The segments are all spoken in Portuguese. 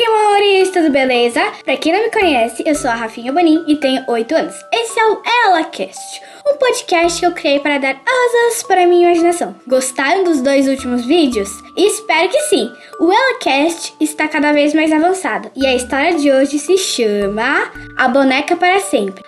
aí, amores, tudo beleza? Pra quem não me conhece, eu sou a Rafinha Bonin e tenho 8 anos. Esse é o ElaCast, um podcast que eu criei para dar asas para minha imaginação. Gostaram dos dois últimos vídeos? Espero que sim! O ElaCast está cada vez mais avançado e a história de hoje se chama A Boneca para Sempre.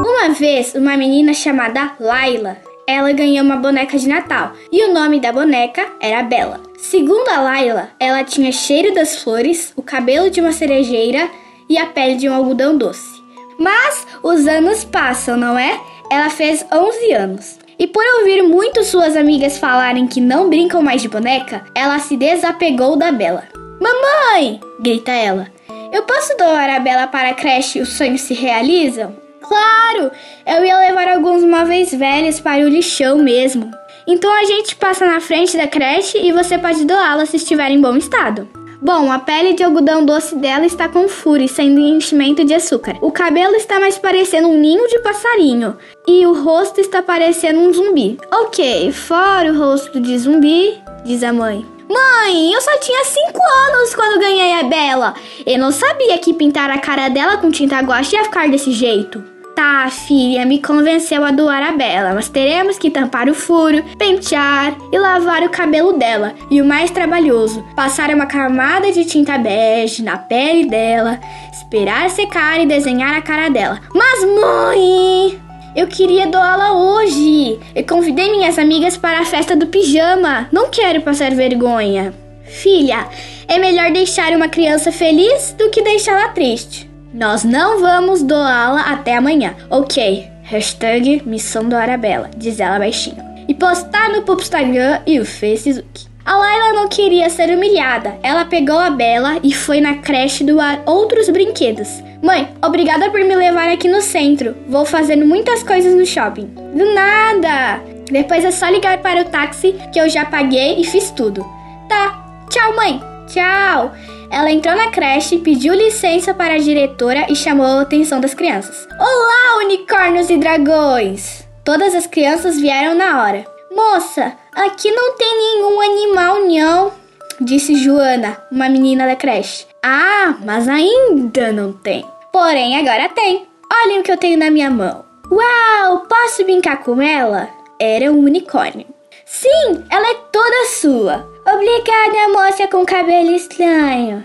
Uma vez, uma menina chamada Laila ela ganhou uma boneca de Natal e o nome da boneca era Bela. Segundo a Laila, ela tinha cheiro das flores, o cabelo de uma cerejeira e a pele de um algodão doce. Mas os anos passam, não é? Ela fez 11 anos. E por ouvir muito suas amigas falarem que não brincam mais de boneca, ela se desapegou da Bela. Mamãe! grita ela. Eu posso doar a Bela para a creche e os sonhos se realizam? Claro! Eu ia levar alguns móveis velhos para o lixão mesmo. Então a gente passa na frente da creche e você pode doá-la se estiver em bom estado. Bom, a pele de algodão doce dela está com furo sendo enchimento de açúcar. O cabelo está mais parecendo um ninho de passarinho. E o rosto está parecendo um zumbi. Ok, fora o rosto de zumbi, diz a mãe. Mãe, eu só tinha 5 anos quando ganhei a Bela. Eu não sabia que pintar a cara dela com tinta guache ia ficar desse jeito. Tá, filha, me convenceu a doar a Bela, mas teremos que tampar o furo, pentear e lavar o cabelo dela. E o mais trabalhoso, passar uma camada de tinta bege na pele dela, esperar secar e desenhar a cara dela. Mas, mãe! Eu queria doá-la hoje. Eu convidei minhas amigas para a festa do pijama. Não quero passar vergonha. Filha, é melhor deixar uma criança feliz do que deixá-la triste. Nós não vamos doá-la até amanhã. Ok. Hashtag missão do Arabella, diz ela baixinho. E postar no Instagram e o Facebook. A Laila não queria ser humilhada. Ela pegou a Bela e foi na creche doar outros brinquedos. Mãe, obrigada por me levar aqui no centro. Vou fazendo muitas coisas no shopping. Do nada! Depois é só ligar para o táxi que eu já paguei e fiz tudo. Tá. Tchau, mãe. Tchau. Ela entrou na creche, pediu licença para a diretora e chamou a atenção das crianças. Olá, unicórnios e dragões! Todas as crianças vieram na hora. Moça, aqui não tem nenhum animal, não, disse Joana, uma menina da creche. Ah, mas ainda não tem. Porém, agora tem. Olhem o que eu tenho na minha mão. Uau, posso brincar com ela? Era um unicórnio. Sim, ela é toda sua. Obrigada, moça com cabelo estranho.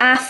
Af,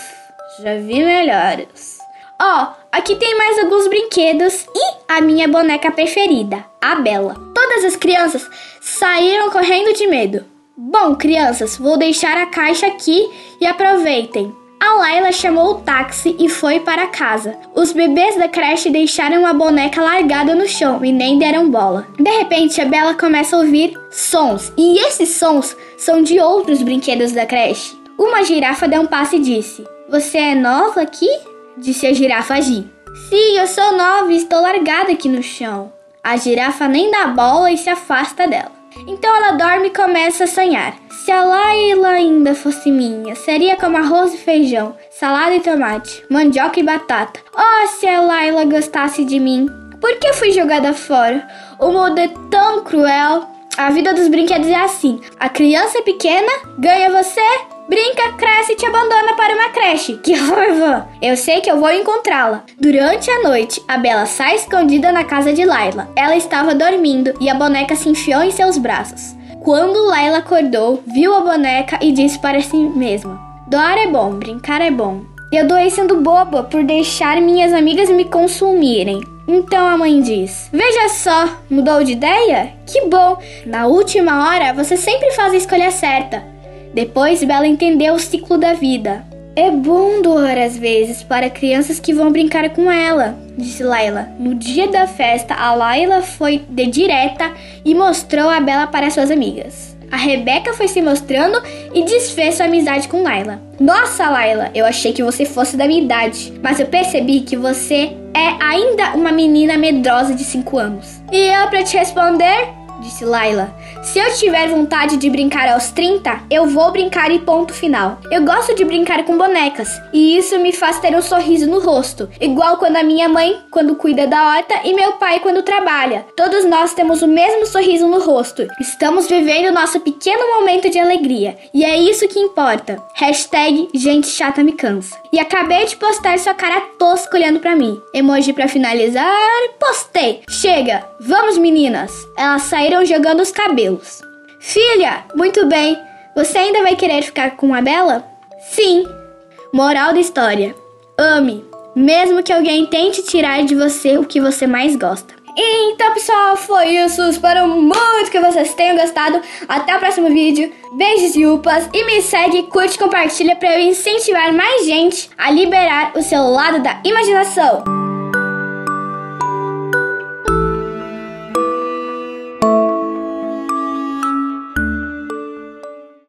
já vi melhores. Ó, oh, aqui tem mais alguns brinquedos e a minha boneca preferida, a Bela. Todas as crianças saíram correndo de medo. Bom, crianças, vou deixar a caixa aqui e aproveitem. A Laila chamou o táxi e foi para casa. Os bebês da creche deixaram a boneca largada no chão e nem deram bola. De repente, a Bela começa a ouvir sons, e esses sons são de outros brinquedos da creche. Uma girafa deu um passo e disse: Você é nova aqui? Disse a girafa Gi. Sim, eu sou nova e estou largada aqui no chão. A girafa nem dá bola e se afasta dela. Então ela dorme e começa a sonhar. Se a Laila ainda fosse minha, seria como arroz e feijão, salada e tomate, mandioca e batata. Oh, se a Laila gostasse de mim! Por que fui jogada fora? O mundo é tão cruel. A vida dos brinquedos é assim: a criança pequena ganha você, brinca, cresce e te abandona para uma creche. Que raiva! Eu sei que eu vou encontrá-la. Durante a noite, a Bela sai escondida na casa de Laila. Ela estava dormindo e a boneca se enfiou em seus braços. Quando Laila acordou, viu a boneca e disse para si mesma: Doar é bom, brincar é bom. Eu doei sendo boba por deixar minhas amigas me consumirem. Então a mãe diz: Veja só, mudou de ideia? Que bom! Na última hora você sempre faz a escolha certa. Depois Bela entendeu o ciclo da vida. É bom doar às vezes para crianças que vão brincar com ela, disse Laila. No dia da festa, a Laila foi de direta e mostrou a Bela para suas amigas. A Rebeca foi se mostrando e desfez sua amizade com Laila. Nossa, Laila, eu achei que você fosse da minha idade, mas eu percebi que você é ainda uma menina medrosa de 5 anos. E eu para te responder? Disse Laila. Se eu tiver vontade de brincar aos 30, eu vou brincar e ponto final. Eu gosto de brincar com bonecas e isso me faz ter um sorriso no rosto, igual quando a minha mãe quando cuida da horta e meu pai quando trabalha. Todos nós temos o mesmo sorriso no rosto. Estamos vivendo nosso pequeno momento de alegria e é isso que importa. Hashtag gente chata me cansa. E acabei de postar sua cara tosca olhando para mim. Emoji para finalizar, postei. Chega, vamos meninas. Elas saíram jogando os cabelos. Filha, muito bem. Você ainda vai querer ficar com a Bela? Sim. Moral da história: ame, mesmo que alguém tente tirar de você o que você mais gosta. Então, pessoal, foi isso. Espero muito que vocês tenham gostado. Até o próximo vídeo. Beijos e upas. E me segue, curte, compartilha para eu incentivar mais gente a liberar o seu lado da imaginação.